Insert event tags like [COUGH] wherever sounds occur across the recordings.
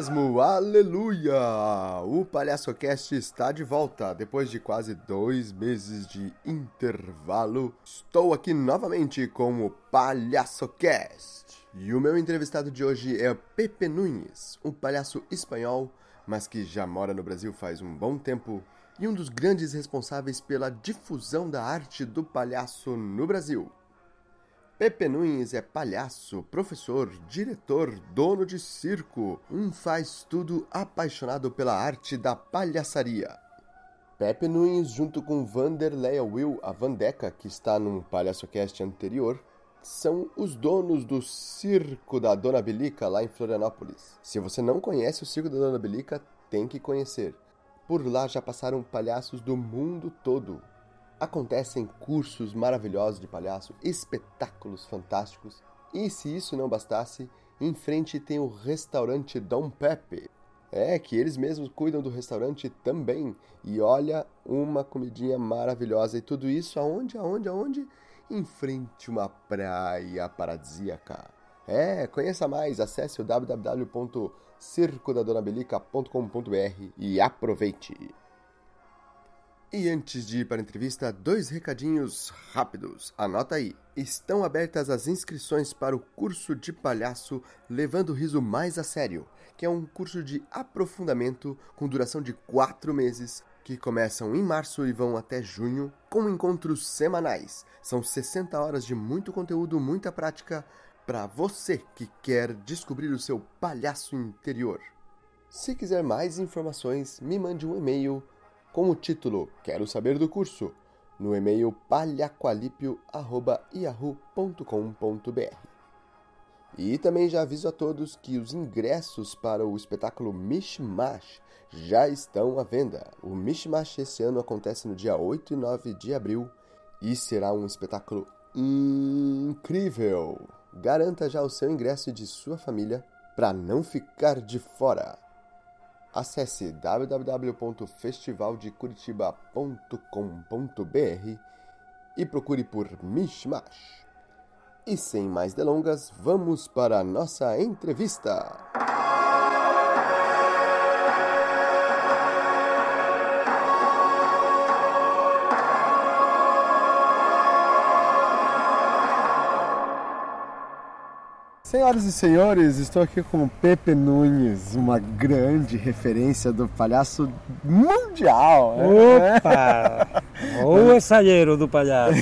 mesmo, aleluia! O Palhaço Cast está de volta depois de quase dois meses de intervalo. Estou aqui novamente com o Palhaço Cast. E o meu entrevistado de hoje é Pepe Nunes, um palhaço espanhol, mas que já mora no Brasil faz um bom tempo e um dos grandes responsáveis pela difusão da arte do palhaço no Brasil. Pepe Nunes é palhaço, professor, diretor, dono de circo, um faz-tudo apaixonado pela arte da palhaçaria. Pepe Nunes, junto com Vanderleia Will, a Vandeca, que está num PalhaçoCast anterior, são os donos do Circo da Dona Belica lá em Florianópolis. Se você não conhece o Circo da Dona Belica, tem que conhecer. Por lá já passaram palhaços do mundo todo, acontecem cursos maravilhosos de palhaço, espetáculos fantásticos. E se isso não bastasse, em frente tem o restaurante Dom Pepe. É que eles mesmos cuidam do restaurante também. E olha, uma comidinha maravilhosa. E tudo isso aonde, aonde, aonde? Em frente uma praia paradisíaca. É, conheça mais, acesse o www.circodadonabelica.com.br e aproveite! E antes de ir para a entrevista, dois recadinhos rápidos. Anota aí. Estão abertas as inscrições para o curso de palhaço Levando o Riso Mais a Sério, que é um curso de aprofundamento com duração de quatro meses, que começam em março e vão até junho, com encontros semanais. São 60 horas de muito conteúdo, muita prática, para você que quer descobrir o seu palhaço interior. Se quiser mais informações, me mande um e-mail com o título Quero saber do curso no e-mail palhacoalipio@yahoo.com.br. E também já aviso a todos que os ingressos para o espetáculo Mishmash já estão à venda. O Mishmash esse ano acontece no dia 8 e 9 de abril e será um espetáculo incrível. Garanta já o seu ingresso de sua família para não ficar de fora. Acesse www.festivaldecuritiba.com.br e procure por Mishmash. E sem mais delongas, vamos para a nossa entrevista. Senhoras e senhores, estou aqui com o Pepe Nunes, uma grande referência do palhaço mundial. Opa! [LAUGHS] o ensaieiro do palhaço.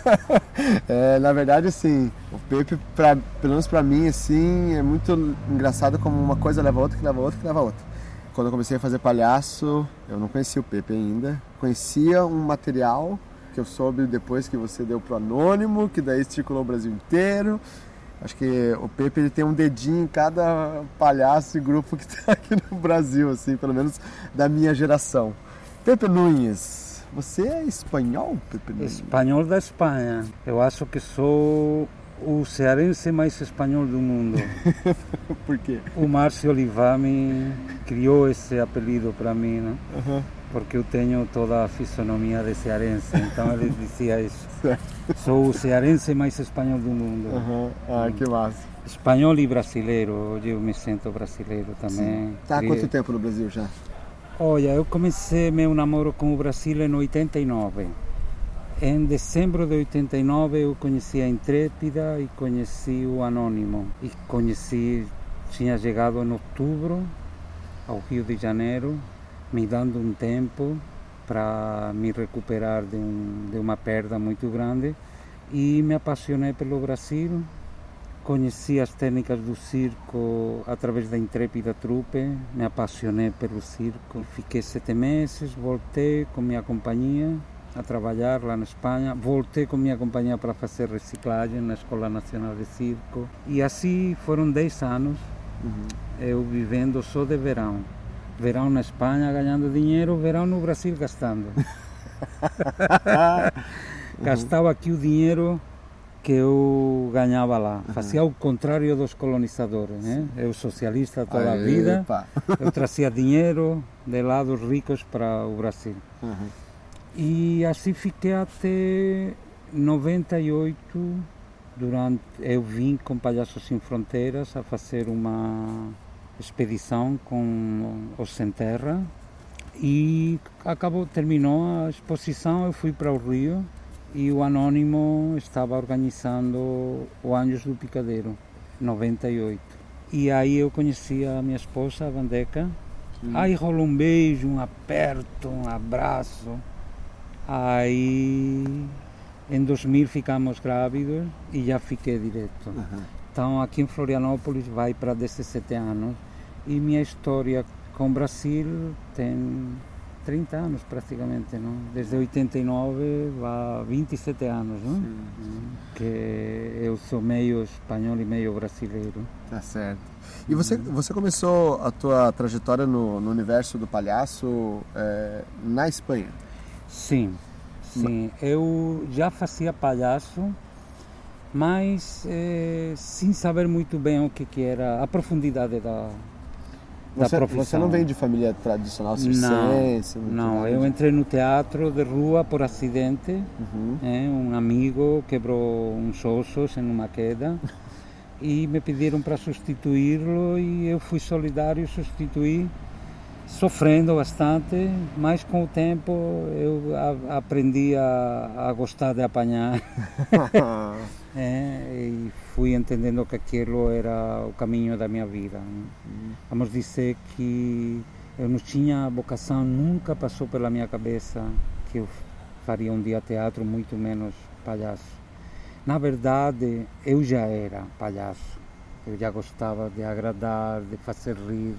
[LAUGHS] é, na verdade, sim. O Pepe, pra, pelo menos para mim, assim, é muito engraçado como uma coisa leva a outra, que leva a outra, que leva a outra. Quando eu comecei a fazer palhaço, eu não conhecia o Pepe ainda. Conhecia um material que eu soube depois que você deu pro Anônimo, que daí circulou o Brasil inteiro. Acho que o Pepe ele tem um dedinho em cada palhaço e grupo que está [LAUGHS] aqui no Brasil, assim, pelo menos da minha geração. Pepe Nunes, você é espanhol, Pepe Nunes? Espanhol da Espanha. Eu acho que sou o cearense mais espanhol do mundo. [LAUGHS] Por quê? O Márcio Olivar me criou esse apelido para mim, né? Uhum porque eu tenho toda a fisionomia de cearense, então [LAUGHS] ele dizia isso. Sou o cearense mais espanhol do mundo. Uhum. Ah, que massa. Espanhol e brasileiro, hoje eu me sinto brasileiro também. Está há quanto tempo no Brasil já? Olha, eu comecei meu namoro com o Brasil em 89. Em dezembro de 89 eu conheci a Intrépida e conheci o Anônimo. E conheci, tinha chegado em outubro ao Rio de Janeiro me dando um tempo para me recuperar de, um, de uma perda muito grande e me apaixonei pelo Brasil. Conheci as técnicas do circo através da Intrépida Trupe, me apaixonei pelo circo. Fiquei sete meses, voltei com minha companhia a trabalhar lá na Espanha. Voltei com minha companhia para fazer reciclagem na Escola Nacional de Circo. E assim foram dez anos uhum. eu vivendo só de verão verão na Espanha ganhando dinheiro, verão no Brasil gastando. [LAUGHS] Gastava aqui o dinheiro que eu ganhava lá. Fazia o contrário dos colonizadores. Né? Eu socialista toda a vida, eu trazia dinheiro de lá dos ricos para o Brasil. Uhum. E assim fiquei até 98, durante eu vim com Palhaços Sem Fronteiras a fazer uma expedição com os Sem Terra e acabou, terminou a exposição, eu fui para o Rio e o Anônimo estava organizando o Anjos do Picadeiro, 98. E aí eu conheci a minha esposa, a Vandeca. Hum. Aí rolou um beijo, um aperto, um abraço. Aí em 2000 ficamos grávidos e já fiquei direto. Uhum. Então aqui em Florianópolis vai para 17 anos e minha história com o Brasil tem 30 anos praticamente, não? Desde 89 há 27 anos, não? Sim, sim. Que eu sou meio espanhol e meio brasileiro. Tá certo. E você, uhum. você começou a tua trajetória no, no universo do palhaço é, na Espanha? Sim, sim. Eu já fazia palhaço, mas é, sem saber muito bem o que, que era a profundidade da, você, você, não vem de família tradicional circense? Não, não eu entrei no teatro de rua por acidente. Uhum. É, um amigo quebrou uns ossos em uma queda [LAUGHS] e me pediram para substituí-lo e eu fui solidário, substituí, sofrendo bastante, mas com o tempo eu a, aprendi a, a gostar de apanhar. [LAUGHS] é, e fui entendendo que aquilo era o caminho da minha vida. Vamos dizer que eu não tinha vocação, nunca passou pela minha cabeça que eu faria um dia teatro, muito menos palhaço. Na verdade, eu já era palhaço. Eu já gostava de agradar, de fazer rir.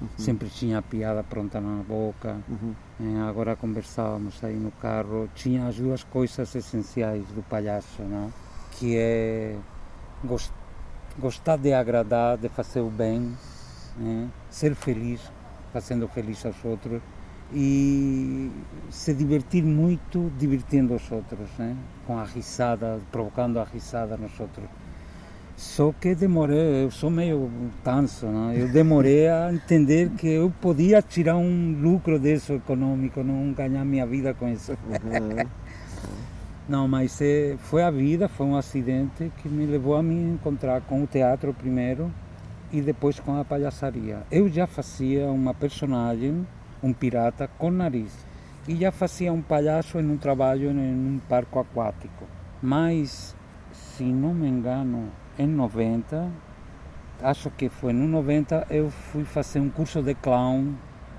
Uhum. Sempre tinha a piada pronta na boca. Uhum. É, agora conversávamos aí no carro. Tinha as duas coisas essenciais do palhaço, não? que é gostar de agradar, de fazer o bem, né? ser feliz, fazendo feliz aos outros e se divertir muito divertindo os outros, né? com a risada, provocando a risada nos outros. Só que demorei, eu sou meio tanso, né? eu demorei a entender que eu podia tirar um lucro disso econômico, não ganhar minha vida com isso. Uhum. [LAUGHS] Não, mas é, foi a vida, foi um acidente que me levou a me encontrar com o teatro primeiro e depois com a palhaçaria. Eu já fazia uma personagem, um pirata com nariz, e já fazia um palhaço em um trabalho em um parque aquático. Mas, se não me engano, em 90, acho que foi no 90, eu fui fazer um curso de clown,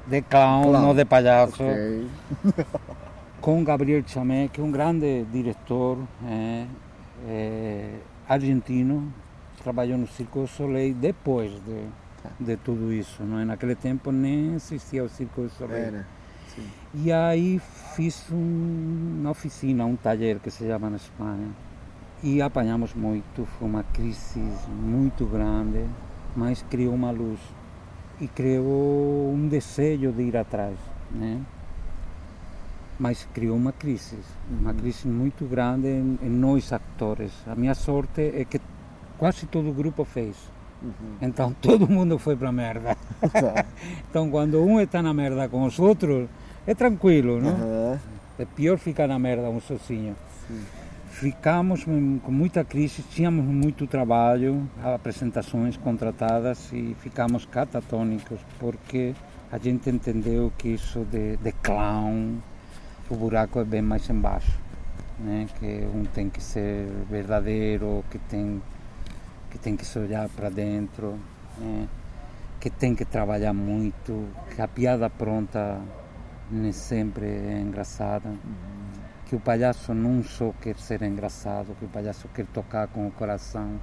de clown, clown. não de palhaço. Okay. [LAUGHS] com Gabriel Chamé, que é um grande diretor é, é, argentino, trabalhou no Circo do Soleil depois de, de tudo isso. Não é? Naquele tempo nem existia o Circo do Soleil. Era, e aí fiz um, uma oficina, um taller que se chama na Espanha. E apanhamos muito, foi uma crise muito grande, mas criou uma luz e criou um desejo de ir atrás. Né? mas criou uma crise, uma uhum. crise muito grande em, em, nós atores. A minha sorte é que quase todo o grupo fez. Uhum. Então [LAUGHS] todo mundo foi para a merda. Tá. [LAUGHS] então quando um está na merda com os outros, é tranquilo, não? Uhum. É pior ficar na merda um sozinho. Sim. Ficamos com muita crise, tínhamos muito trabalho, apresentações contratadas e ficamos catatônicos porque a gente entendeu que isso de, de clown, o buraco é bem mais embaixo, né? Que um tem que ser verdadeiro, que tem que tem que se olhar para dentro, né? que tem que trabalhar muito, que a piada pronta nem sempre é engraçada, uhum. Que o palhaço não só quer ser engraçado, que o palhaço quer tocar com o coração.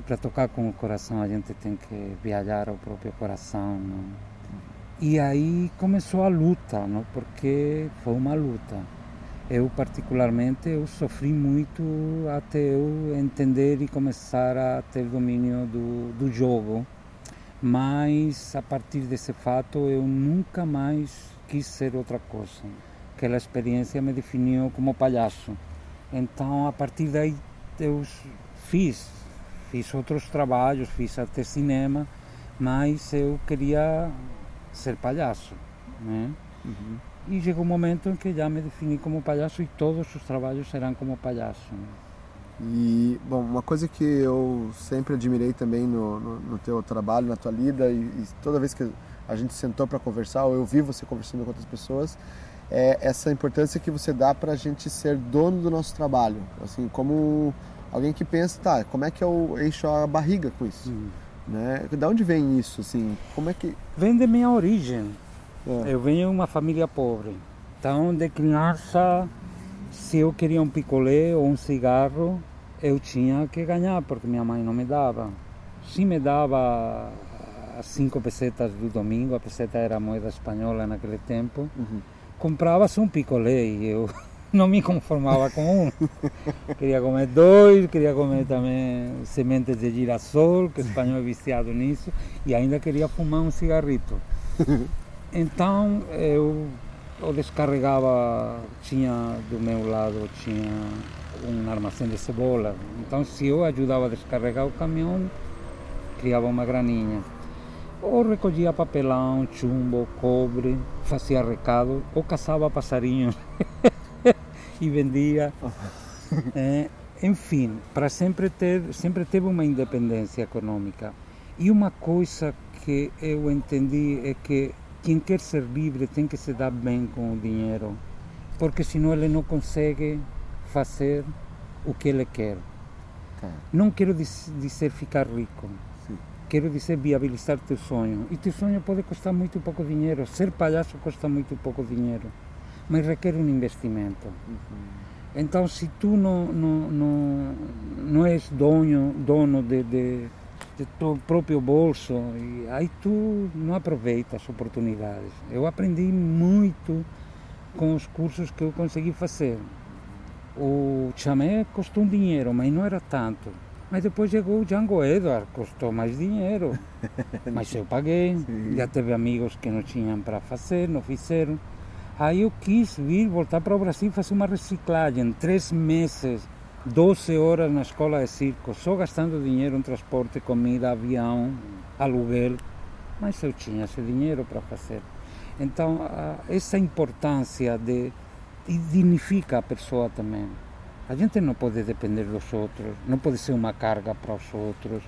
E para tocar com o coração a gente tem que viajar ao próprio coração. Não? E aí começou a luta, não? porque foi uma luta. Eu particularmente eu sofri muito até eu entender e começar a ter domínio do, do jogo. Mas a partir desse fato eu nunca mais quis ser outra coisa. Aquela experiência me definiu como palhaço. Então a partir daí eu fiz, fiz outros trabalhos, fiz até cinema, mas eu queria ser palhaço. Né? Uhum. E chegou um momento em que já me defini como palhaço e todos os trabalhos serão como palhaço. E, bom, uma coisa que eu sempre admirei também no, no, no teu trabalho, na tua lida, e, e toda vez que a gente sentou para conversar, ou eu vi você conversando com outras pessoas, é essa importância que você dá para a gente ser dono do nosso trabalho. Assim, como alguém que pensa, tá, como é que eu encho a barriga com isso? Hum. Né? Da onde vem isso? Assim, como é que... Vem da minha origem. É. Eu venho de uma família pobre. Então, de criança, se eu queria um picolé ou um cigarro, eu tinha que ganhar, porque minha mãe não me dava. Se me dava as cinco pesetas do domingo, a peseta era moeda espanhola naquele tempo, uhum. Comprava-se um picolé e eu [LAUGHS] não me conformava com um. queria comer dois, queria comer também sementes de girassol, que o espanhol é viciado nisso, e ainda queria fumar um cigarrito. [LAUGHS] Então eu, eu descarregava, tinha do meu lado, tinha um armazém de cebola. Então, se eu ajudava a descarregar o caminhão, criava uma graninha. Ou recolhia papelão, chumbo, cobre, fazia recado, ou caçava passarinhos e [LAUGHS] vendia. É, enfim, para sempre ter, sempre teve uma independência econômica. E uma coisa que eu entendi é que quem quer ser livre tem que se dar bem com o dinheiro, porque senão ele não consegue fazer o que ele quer. Não quero dizer ficar rico. Quero dizer viabilizar teu sonho. E teu sonho pode custar muito pouco dinheiro. Ser palhaço custa muito pouco dinheiro. Mas requer um investimento. Uhum. Então, se tu não, não, não, não és dono, dono de, de, de teu próprio bolso, aí tu não aproveita as oportunidades. Eu aprendi muito com os cursos que eu consegui fazer. O chamé custou um dinheiro, mas não era tanto. Mas depois chegou o Django Edward, custou mais dinheiro. [LAUGHS] mas eu paguei. Sim. Já teve amigos que não tinham para fazer, não fizeram. Aí eu quis vir, voltar para o Brasil fazer uma reciclagem. Três meses, 12 horas na escola de circo, só gastando dinheiro em transporte, comida, avião, aluguel. Mas eu tinha esse dinheiro para fazer. Então, essa importância de dignifica a pessoa também. A gente não pode depender dos outros, não pode ser uma carga para os outros,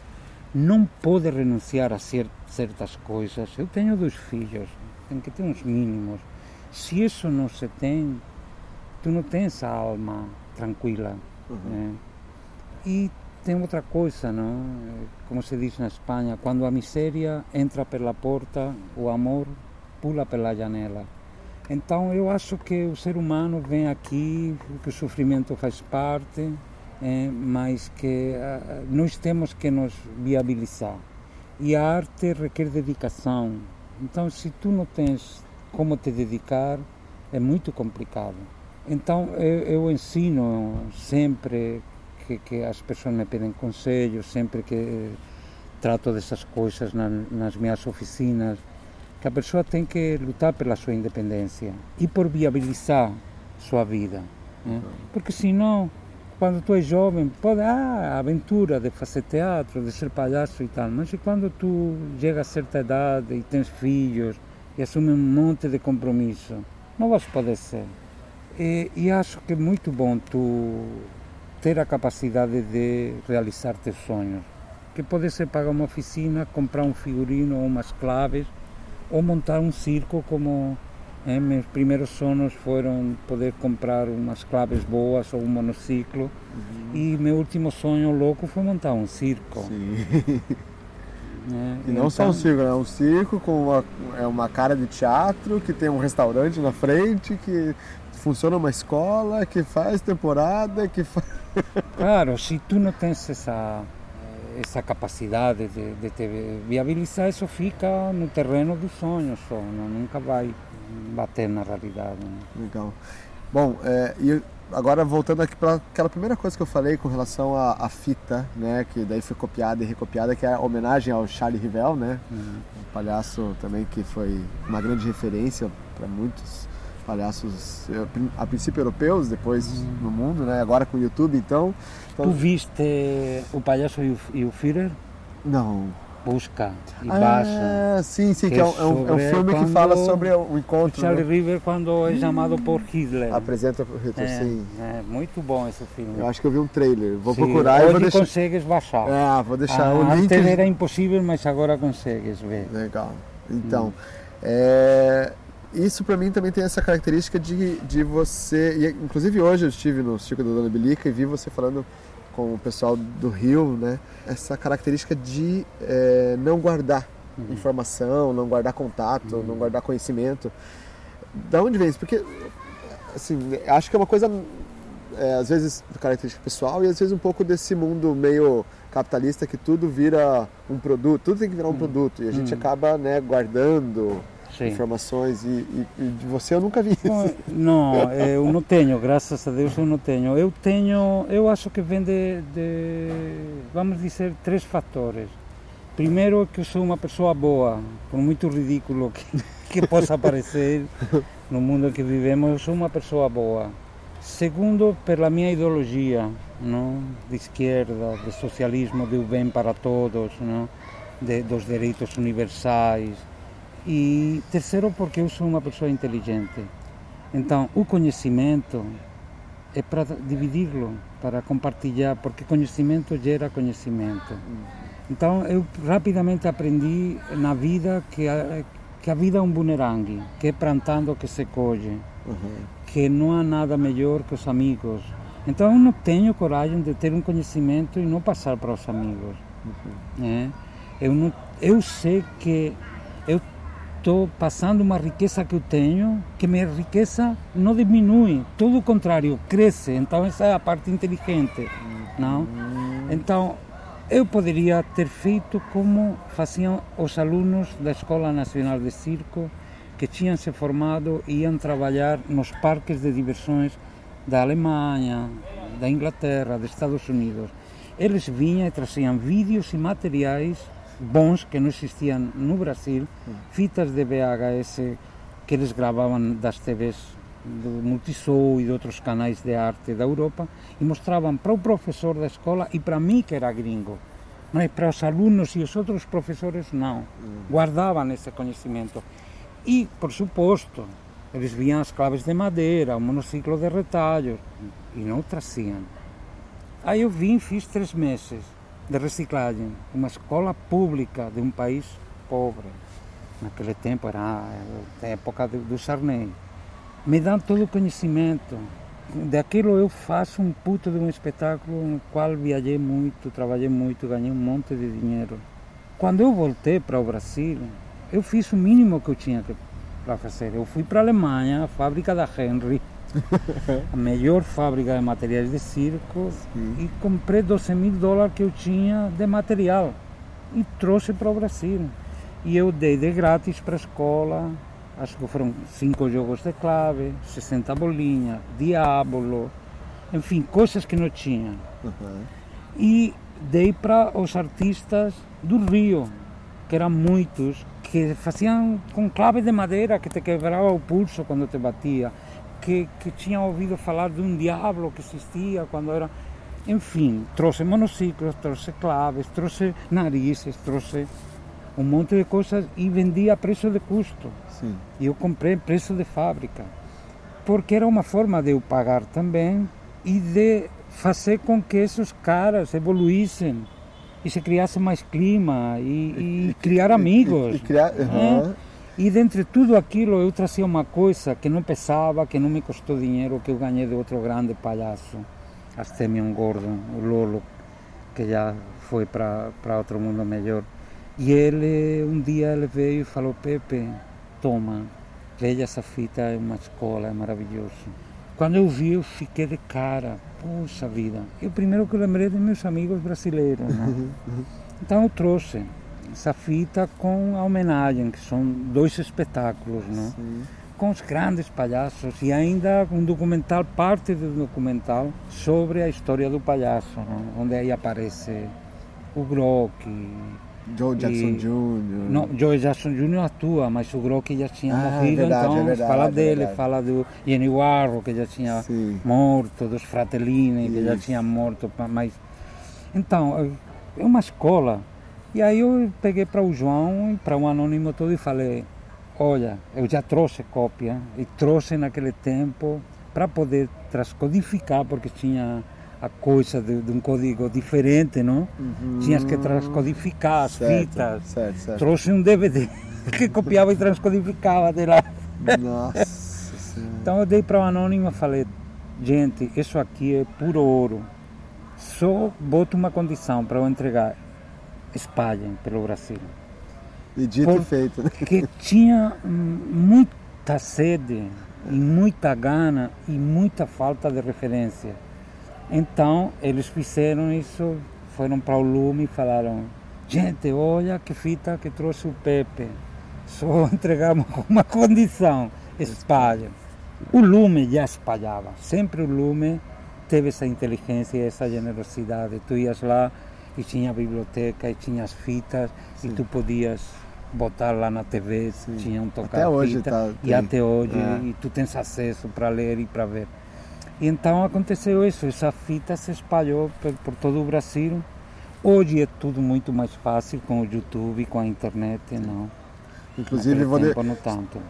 não pode renunciar a certas coisas. Eu tenho dois filhos, tem que ter uns mínimos. Se isso não se tem, tu não tens a alma tranquila. Uhum. Né? E tem outra coisa, não? Como se diz na Espanha, quando a miséria entra pela porta, o amor pula pela janela. Então eu acho que o ser humano vem aqui, que o sofrimento faz parte, é, mas que uh, nós temos que nos viabilizar. E a arte requer dedicação. Então se tu não tens como te dedicar, é muito complicado. Então eu, eu ensino sempre que, que, as pessoas me pedem conselhos, sempre que trato dessas coisas na, nas minhas oficinas, que a pessoa tem que lutar pela sua independência e por viabilizar sua vida. Né? Porque senão, quando tu és jovem, pode ah, a aventura de fazer teatro, de ser palhaço e tal, mas quando tu chega a certa idade e tens filhos e assume um monte de compromisso, não vais poder ser. E, e acho que é muito bom tu ter a capacidade de realizar teus sonhos. Que pode ser pagar uma oficina, comprar um figurino ou umas claves ou montar um circo como é, meus primeiros sonhos foram poder comprar umas claves boas ou um monociclo uhum. e meu último sonho louco foi montar um circo. Sim. [LAUGHS] É, e não então... só um circo, é um circo com uma, é uma cara de teatro, que tem um restaurante na frente, que funciona uma escola, que faz temporada, que faz... [LAUGHS] Claro, se tu não tens essa essa capacidade de, de te viabilizar, isso fica no terreno dos sonhos só, não, nunca vai bater na realidade. Né? Legal. Bom, é, e agora voltando aqui para aquela primeira coisa que eu falei com relação à, à, fita, né, que daí foi copiada e recopiada, que é a homenagem ao Charlie Rivel, né, uhum. um palhaço também que foi uma grande referência para muitos palhaços, a princípio europeus, depois uhum. no mundo, né, agora com o YouTube, então Tu viste o palhaço e o, e o Führer? Não. busca e ah, baixa. sim, sim, que, que é, um, é, um, é filme que fala sobre o encontro. Charlie né? River quando é chamado por Hitler. Apresenta por Hitler, é, sim. É muito bom esse filme. Eu acho que eu vi um trailer. Vou sim, procurar e vou deixar. consegues baixar. É, vou deixar ah, o link. Antes era impossível, mas agora consegues ver. Legal. Então, hum. é, isso para mim também tem essa característica de, de você. E, inclusive hoje eu estive no Circo da Dona Bilica e vi você falando com o pessoal do Rio, né? Essa característica de é, não guardar uhum. informação, não guardar contato, uhum. não guardar conhecimento. Da onde vem isso? Porque, assim, acho que é uma coisa, é, às vezes, característica pessoal e às vezes um pouco desse mundo meio capitalista que tudo vira um produto, tudo tem que virar um uhum. produto e a gente uhum. acaba, né, guardando Sim. informações e, e, e, de você eu nunca vi isso. Não, eu não tenho, graças a Deus eu não tenho. Eu tenho, eu acho que vem de, de vamos dizer, três fatores. Primeiro que eu sou uma pessoa boa, por muito ridículo que, [LAUGHS] que possa parecer no mundo em que vivemos, eu sou uma pessoa boa. Segundo, pela minha ideologia, não? de esquerda, de socialismo, do bem para todos, não? De, dos direitos universais, e terceiro, porque eu sou uma pessoa inteligente. Então, o conhecimento é para dividi-lo, para compartilhar, porque conhecimento gera conhecimento. Então, eu rapidamente aprendi na vida que a, que a vida é um bumerangue, que é plantando que se colhe, uhum. que não há nada melhor que os amigos. Então, eu não tenho coragem de ter um conhecimento e não passar para os amigos. Uhum. É? Eu, não, eu sei que estou passando uma riqueza que eu tenho, que minha riqueza não diminui, todo o contrário, cresce. Então essa é a parte inteligente, não? Então eu poderia ter feito como faziam os alunos da Escola Nacional de Circo, que tinham se formado e iam trabalhar nos parques de diversões da Alemanha, da Inglaterra, dos Estados Unidos. Eles vinham e traziam vídeos e materiais bons que não existiam no Brasil, fitas de VHS que eles gravavam das TVs do Multishow e de outros canais de arte da Europa e mostravam para o professor da escola e para mim que era gringo. Mas para os alunos e os outros professores não. Guardavam esse conhecimento. E, por suposto, eles viam as claves de madeira, o monociclo de retalhos e não traziam. Aí eu vim, fiz três meses de reciclagem, uma escola pública de um país pobre. Naquele tempo era a época do Sarney. Me dão todo o conhecimento. Daquilo eu faço um puto de um espetáculo no qual viajei muito, trabalhei muito, ganhei um monte de dinheiro. Quando eu voltei para o Brasil, eu fiz o mínimo que eu tinha para fazer. Eu fui para a Alemanha, a fábrica da Henry, [LAUGHS] a melhor fábrica de materiais de circo Sim. e comprei 12 mil dólares que eu tinha de material e trouxe para o Brasil. E eu dei de grátis para a escola, acho que foram cinco jogos de clave, 60 bolinhas, diabolo, enfim, coisas que não tinha. Uhum. E dei para os artistas do Rio, que eram muitos, que faziam com clave de madeira que te quebrava o pulso quando te batia que, que tinha ouvido falar de um diabo que existia quando era. Enfim, trouxe monociclos, trouxe claves, trouxe narizes, trouxe um monte de coisas e vendia a preço de custo. Sim. E eu comprei preço de fábrica. Porque era uma forma de eu pagar também e de fazer com que esses caras evoluíssem e se criasse mais clima e, e [LAUGHS] criar amigos. E, e criar, uhum. E dentre tudo aquilo eu trazia uma coisa que não pesava, que não me custou dinheiro, que eu ganhei de outro grande palhaço, Astemion Gordon, o Lolo, que já foi para outro mundo melhor. E ele, um dia ele veio e falou, Pepe, toma, veja essa fita, é uma escola, é maravilhoso. Quando eu vi, eu fiquei de cara, poxa vida. E o primeiro que eu lembrei de meus amigos brasileiros, né? Então eu trouxe essa fita com a homenagem, que são dois espetáculos, não? Sim. com os grandes palhaços e ainda um documental, parte do documental, sobre a história do palhaço, não? onde aí aparece o Grock. Joe Jackson e... Jr. Não, Joe Jackson Jr. atua, mas o Grock já tinha ah, morrido, verdade, então é verdade, fala é dele, fala do Jenny Warro, que já tinha Sim. morto, dos Fratellini, Isso. que já tinha morto, mas... Então, é uma escola E aí eu peguei para o João, para o anônimo todo e falei, olha, eu já trouxe cópia e trouxe naquele tempo para poder transcodificar, porque tinha a coisa de, de um código diferente, não? Uhum. Tinhas que transcodificar as certo, fitas. Certo, certo. Trouxe um DVD [LAUGHS] que copiava e transcodificava de lá. Nossa [LAUGHS] Então eu dei para o anônimo e falei, gente, isso aqui é puro ouro. Só boto uma condição para eu entregar. Espalhem pelo Brasil. E dito e feito, né? Porque tinha muita sede e muita gana e muita falta de referência. Então eles fizeram isso, foram para o Lume e falaram: gente, olha que fita que trouxe o Pepe, só [LAUGHS] entregamos com uma condição: espalha. O Lume já espalhava, sempre o Lume teve essa inteligência e essa generosidade. Tu ias lá e tinha a biblioteca e tinha as fitas Sim. e tu podias botar lá na TV, Sim. tinha um tocar até hoje fita, tá, e até hoje é. e tu tens acesso para ler e para ver. E então aconteceu isso, essa fita se espalhou por, por, todo o Brasil. Hoje é tudo muito mais fácil com o YouTube, com a internet, não. Inclusive vou de...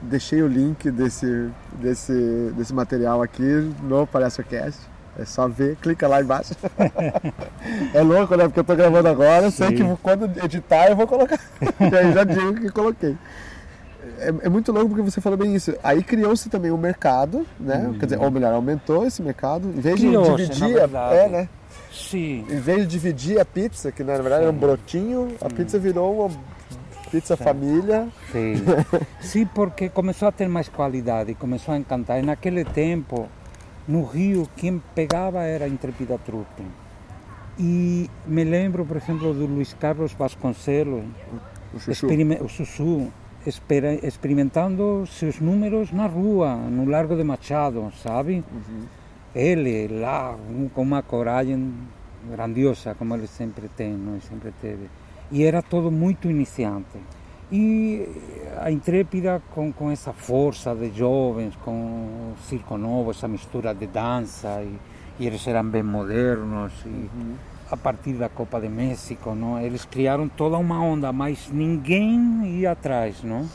deixei o link desse, desse, desse material aqui no PalhaçoCast. É só ver, clica lá embaixo. [LAUGHS] é louco, né? Porque eu tô gravando agora, sei que quando editar eu vou colocar. [LAUGHS] e aí já digo que coloquei é, é, muito louco porque você falou bem isso. Aí criou-se também o um mercado, né? Uhum. Quer dizer, ou melhor, aumentou esse mercado. Em vez de dividir, é, né? Sim. Em vez de dividir a pizza, que na verdade Sim. era um brotinho, a pizza virou uma pizza Sim. família. Sim. [LAUGHS] Sim, porque começou a ter mais qualidade, começou a encantar. E naquele tempo, no Rio, quem pegava era a Intrepida Truppe. E me lembro, por exemplo, do Luiz Carlos Vasconcelos, o Chuchu. o Sussu experimentando seus números na rua, no Largo de Machado, sabe? Uhum. Ele lá, um, com uma coragem grandiosa, como ele sempre tem, não? sempre teve. E era todo muito iniciante. E a Intrépida, com, com essa força de jovens, com o circo novo, essa mistura de dança, e, e eles eram bem modernos. E, uhum a partir da Copa de México, não? Eles criaram toda uma onda, mas ninguém ia atrás, não?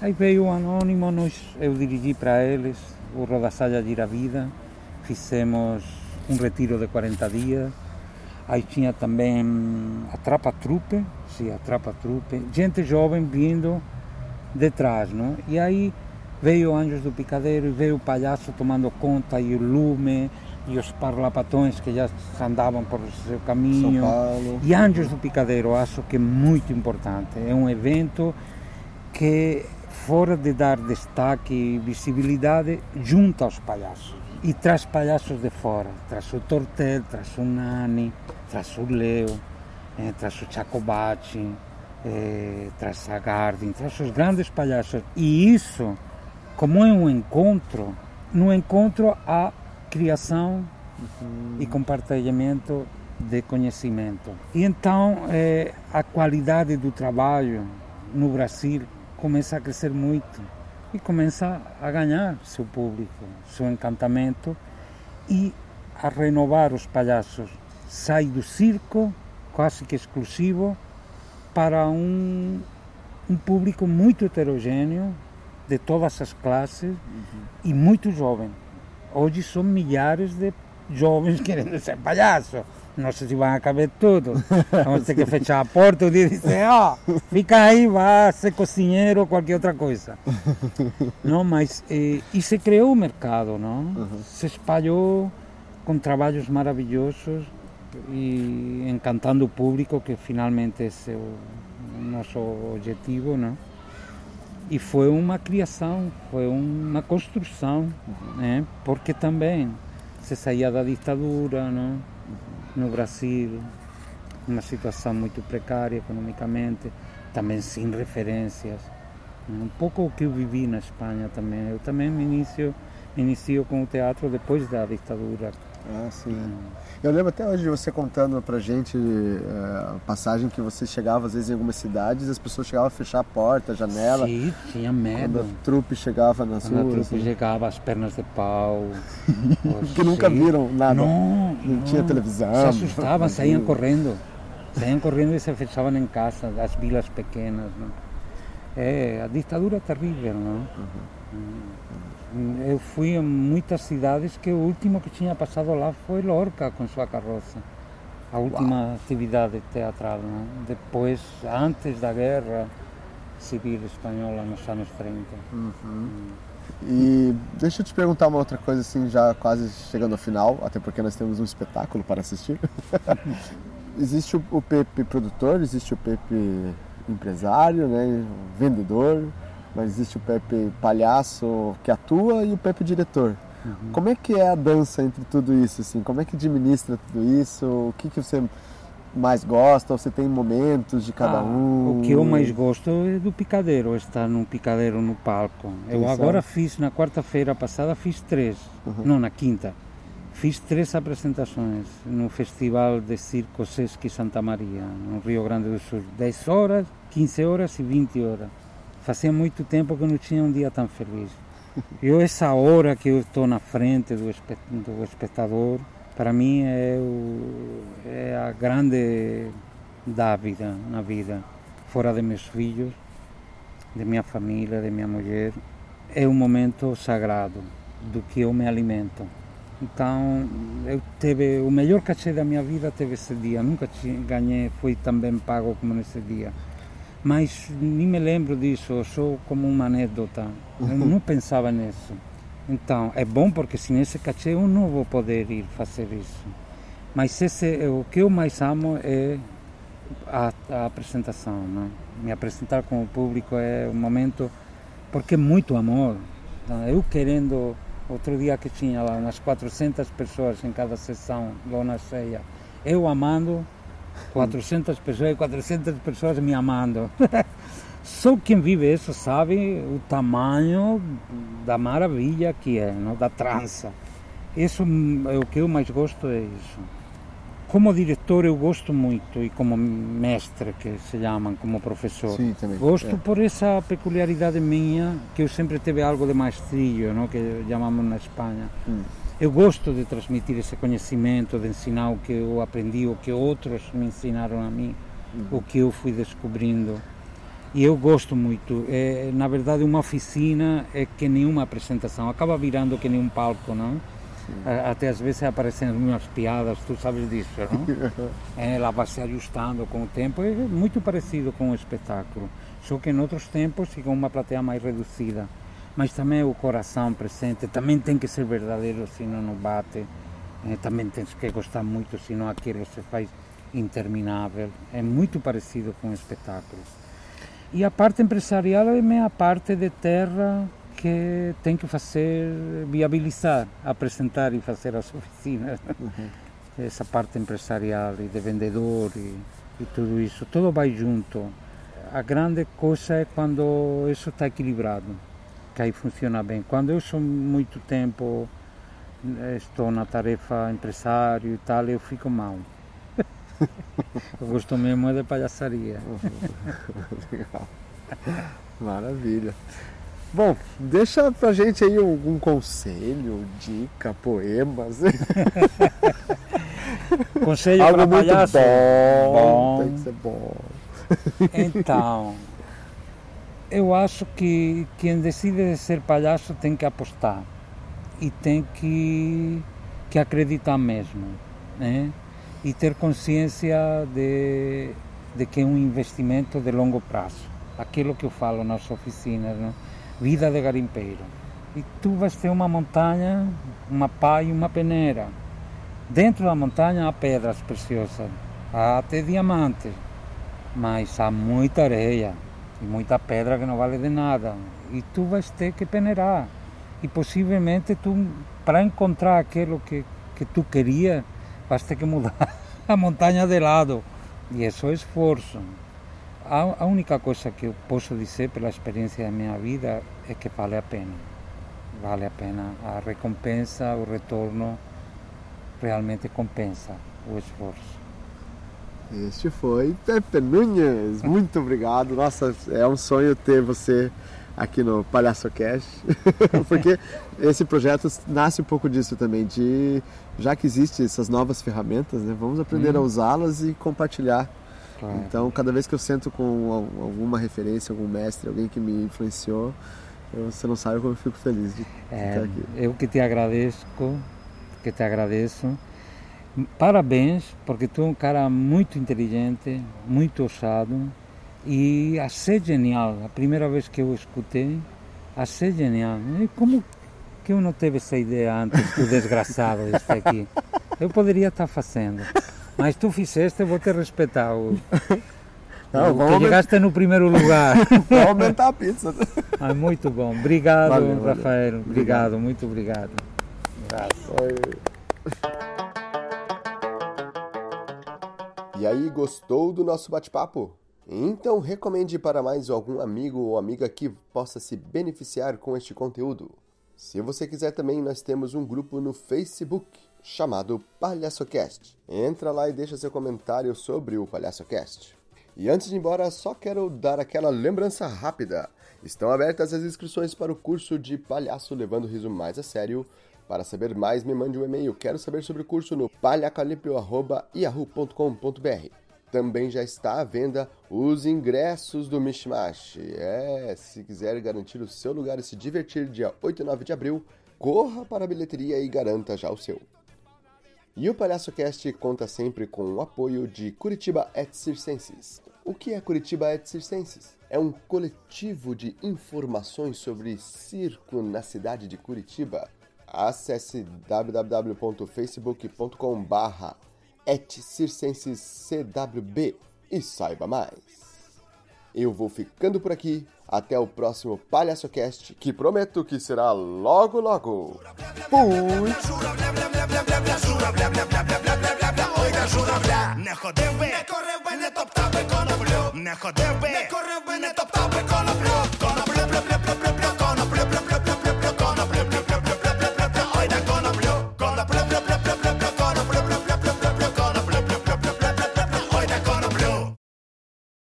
Aí veio o Anônimo, nós, eu dirigi para eles o Rodasalha de Vida, fizemos um retiro de 40 dias, aí tinha também a Trapa Trupe, sim, a Trapa Trupe, gente jovem vindo detrás, não? E aí veio Anjos do Picadeiro e veio o palhaço tomando conta e o Lume, e os parlapatões que já andavam por seu caminho. E Anjos do Picadeiro, acho que é muito importante. É um evento que, fora de dar destaque e visibilidade, junta os palhaços. E traz palhaços de fora. Traz o Tortel, traz o Nani, traz o Leo, eh, traz o Chacobacci, eh, traz a Gardin, traz os grandes palhaços. E isso, como é um encontro, no encontro há criação uhum. e compartilhamento de conhecimento. E então é, a qualidade do trabalho no Brasil começa a crescer muito e começa a ganhar seu público, seu encantamento e a renovar os palhaços. Sai do circo, quase que exclusivo, para um, um público muito heterogêneo, de todas as classes uhum. e muito jovem. Hoje são milhares de jovens [LAUGHS] querendo ser palhaço. Não sei se vão caber tudo. Vamos ter que [LAUGHS] fechar a porta e dizer, ó, oh, fica aí, vá ser cozinheiro ou qualquer outra coisa. [LAUGHS] Não, mas eh, e se criou o mercado, não? Uhum. Se espalhou com trabalhos maravilhosos e encantando o público, que finalmente é o nosso objetivo, não? E foi uma criação, foi uma construção, né? porque também se saía da ditadura não? no Brasil, uma situação muito precária economicamente, também sem referências. Um pouco o que eu vivi na Espanha também. Eu também me inicio, me inicio com o teatro depois da ditadura ah, sim. Eu lembro até hoje de você contando pra gente é, a passagem que você chegava às vezes em algumas cidades as pessoas chegavam a fechar a porta, a janela. Sim, tinha medo. Quando a trupe chegava nas Quando ruas. a trupe né? chegava, as pernas de pau. [LAUGHS] que nunca viram nada. Não, não, não, tinha televisão. Se assustavam, saíam correndo. Saíam correndo e se fechavam em casa, as vilas pequenas. Não? É, a ditadura é terrível, não? Uhum. Eu fui em muitas cidades que o último que tinha passado lá foi Lorca com sua carroça. A última Uau. atividade teatral, não? Depois, antes da guerra civil espanhola nos anos 30. Uhum. Hum. E deixa eu te perguntar uma outra coisa, assim, já quase chegando ao final, até porque nós temos um espetáculo para assistir. [LAUGHS] existe o, o Pepe produtor, existe o Pepe empresário, né, vendedor, mas existe o Pepe palhaço que atua e o Pepe diretor. Uhum. Como é que é a dança entre tudo isso? Assim? Como é que administra tudo isso? O que, que você mais gosta? Ou você tem momentos de cada ah, um? O que eu mais gosto é do picadeiro, estar num picadeiro no palco. Eu agora fiz, na quarta-feira passada, fiz três, uhum. não, na quinta. Fiz três apresentações no Festival de Circo Sesc Santa Maria, no Rio Grande do Sul. 10 horas, 15 horas e 20 horas. Fazia muito tempo que eu não tinha um dia tão feliz. Eu, essa hora que eu estou na frente do, do espectador, para mim é, o, é a grande dávida na vida. Fora de meus filhos, de minha família, de minha mulher, é um momento sagrado do que eu me alimento. Então, eu teve o melhor cachê da minha vida teve esse dia. Nunca ganhei, fui tão bem pago como nesse dia. Mas nem me lembro disso, sou como uma anedota. Eu [LAUGHS] não pensava nisso. Então, é bom porque sem esse cachê eu não vou poder ir fazer isso. Mas esse, o que eu mais amo é a, a apresentação. Né? Me apresentar com o público é um momento, porque é muito amor. Então, eu querendo Outro dia que tinha lá umas 400 pessoas em cada sessão, lona cheia. Eu amando, 400 pessoas e 400 pessoas me amando. [LAUGHS] Só quem vive isso sabe o tamanho da maravilha que é, não? da trança. Isso é o que eu mais gosto é isso. Como diretor eu gosto muito e como mestre que se chamam, como professor. Sim, também. Gosto é. por essa peculiaridade minha que eu sempre tive algo de maestrilho, não? que chamamos na Espanha. Hum. Eu gosto de transmitir esse conhecimento, de ensinar o que eu aprendi, o que outros me ensinaram a mim, hum. o que eu fui descobrindo. E eu gosto muito. É, na verdade, uma oficina é que nenhuma apresentação. Acaba virando que nem um palco, não? Até às vezes aparecem umas piadas, tu sabes disso, não? [LAUGHS] É, ela vai se ajustando com o tempo, é muito parecido com o espetáculo, só que em outros tempos fica uma plateia mais reduzida. Mas também o coração presente, também tem que ser verdadeiro, senão não bate. É, também tens que gostar muito, senão aquilo se faz interminável. É muito parecido com o espetáculo. E a parte empresarial é a parte de terra que tem que fazer, viabilizar, apresentar e fazer as [LAUGHS] oficinas. Uhum. Essa parte empresarial e de vendedor e, e tudo isso, tudo vai junto. A grande coisa é quando isso está equilibrado, que aí funciona bem. Quando eu sou muito tempo, estou na tarefa empresário e tal, eu fico mal. [LAUGHS] eu gosto mesmo é de palhaçaria. Legal. [LAUGHS] Maravilha. Bom, deixa pra gente aí algum conselho, dica, poemas. [LAUGHS] Conselho Algo muito palhaço? bom, bom. Tem que ser bom. Então, eu acho que quem decide ser palhaço tem que apostar e tem que, que acreditar mesmo, né? E ter consciência de, de que é um investimento de longo prazo. Aquilo que eu falo nas oficinas, né? vida de garimpeiro. E tu vais ter uma montanha, uma pá e uma peneira. Dentro da montanha há pedras preciosas, há até diamantes, mas há muita areia e muita pedra que não vale de nada. E tu vais ter que peneirar. E possivelmente tu, para encontrar aquilo que, que tu querias, vais ter que mudar [LAUGHS] a montanha de lado. E isso é esforço. A, a única coisa que eu posso dizer pela experiência da minha vida é que vale a pena. Vale a pena. A recompensa, o retorno realmente compensa o esforço. Este foi Pepe Nunes. Muito obrigado. Nossa, é um sonho ter você aqui no Palhaço Cash, [LAUGHS] porque esse projeto nasce um pouco disso também, de já que existem essas novas ferramentas, né, vamos aprender hum. a usá-las e compartilhar Claro. Então, cada vez que eu sento com alguma referência, algum mestre, alguém que me influenciou, eu, você não sabe como eu fico feliz de é, estar aqui. Eu que te agradeço, que te agradeço. Parabéns, porque tu é um cara muito inteligente, muito ousado e achei genial. A primeira vez que eu escutei, achei genial. E como que eu não teve essa ideia antes o desgraçado está aqui? Eu poderia estar fazendo. Mas tu fizeste, eu vou te respeitar. O, não, vamos chegaste no primeiro lugar. [LAUGHS] Vamos aumentar a pizza. Ah, muito bom. Obrigado, valeu, Rafael. Valeu. Obrigado, muito obrigado. E aí, gostou do nosso bate-papo? Então recomende para mais algum amigo ou amiga que possa se beneficiar com este conteúdo. Se você quiser também, nós temos um grupo no Facebook chamado PalhaçoCast. Entra lá e deixa seu comentário sobre o PalhaçoCast. E antes de ir embora, só quero dar aquela lembrança rápida. Estão abertas as inscrições para o curso de Palhaço Levando o Riso Mais a Sério. Para saber mais, me mande um e-mail. Quero saber sobre o curso no palhacalipio.yahoo.com.br. Também já está à venda os ingressos do Mishmash. É, se quiser garantir o seu lugar e se divertir dia 8 e 9 de abril, corra para a bilheteria e garanta já o seu. E o Palhaço Cast conta sempre com o apoio de Curitiba et Circenses. O que é Curitiba et Circenses? É um coletivo de informações sobre circo na cidade de Curitiba acesse www.facebook.com/barra e saiba mais. Eu vou ficando por aqui. Até o próximo PalhaçoCast, que prometo que será logo, logo. Fui!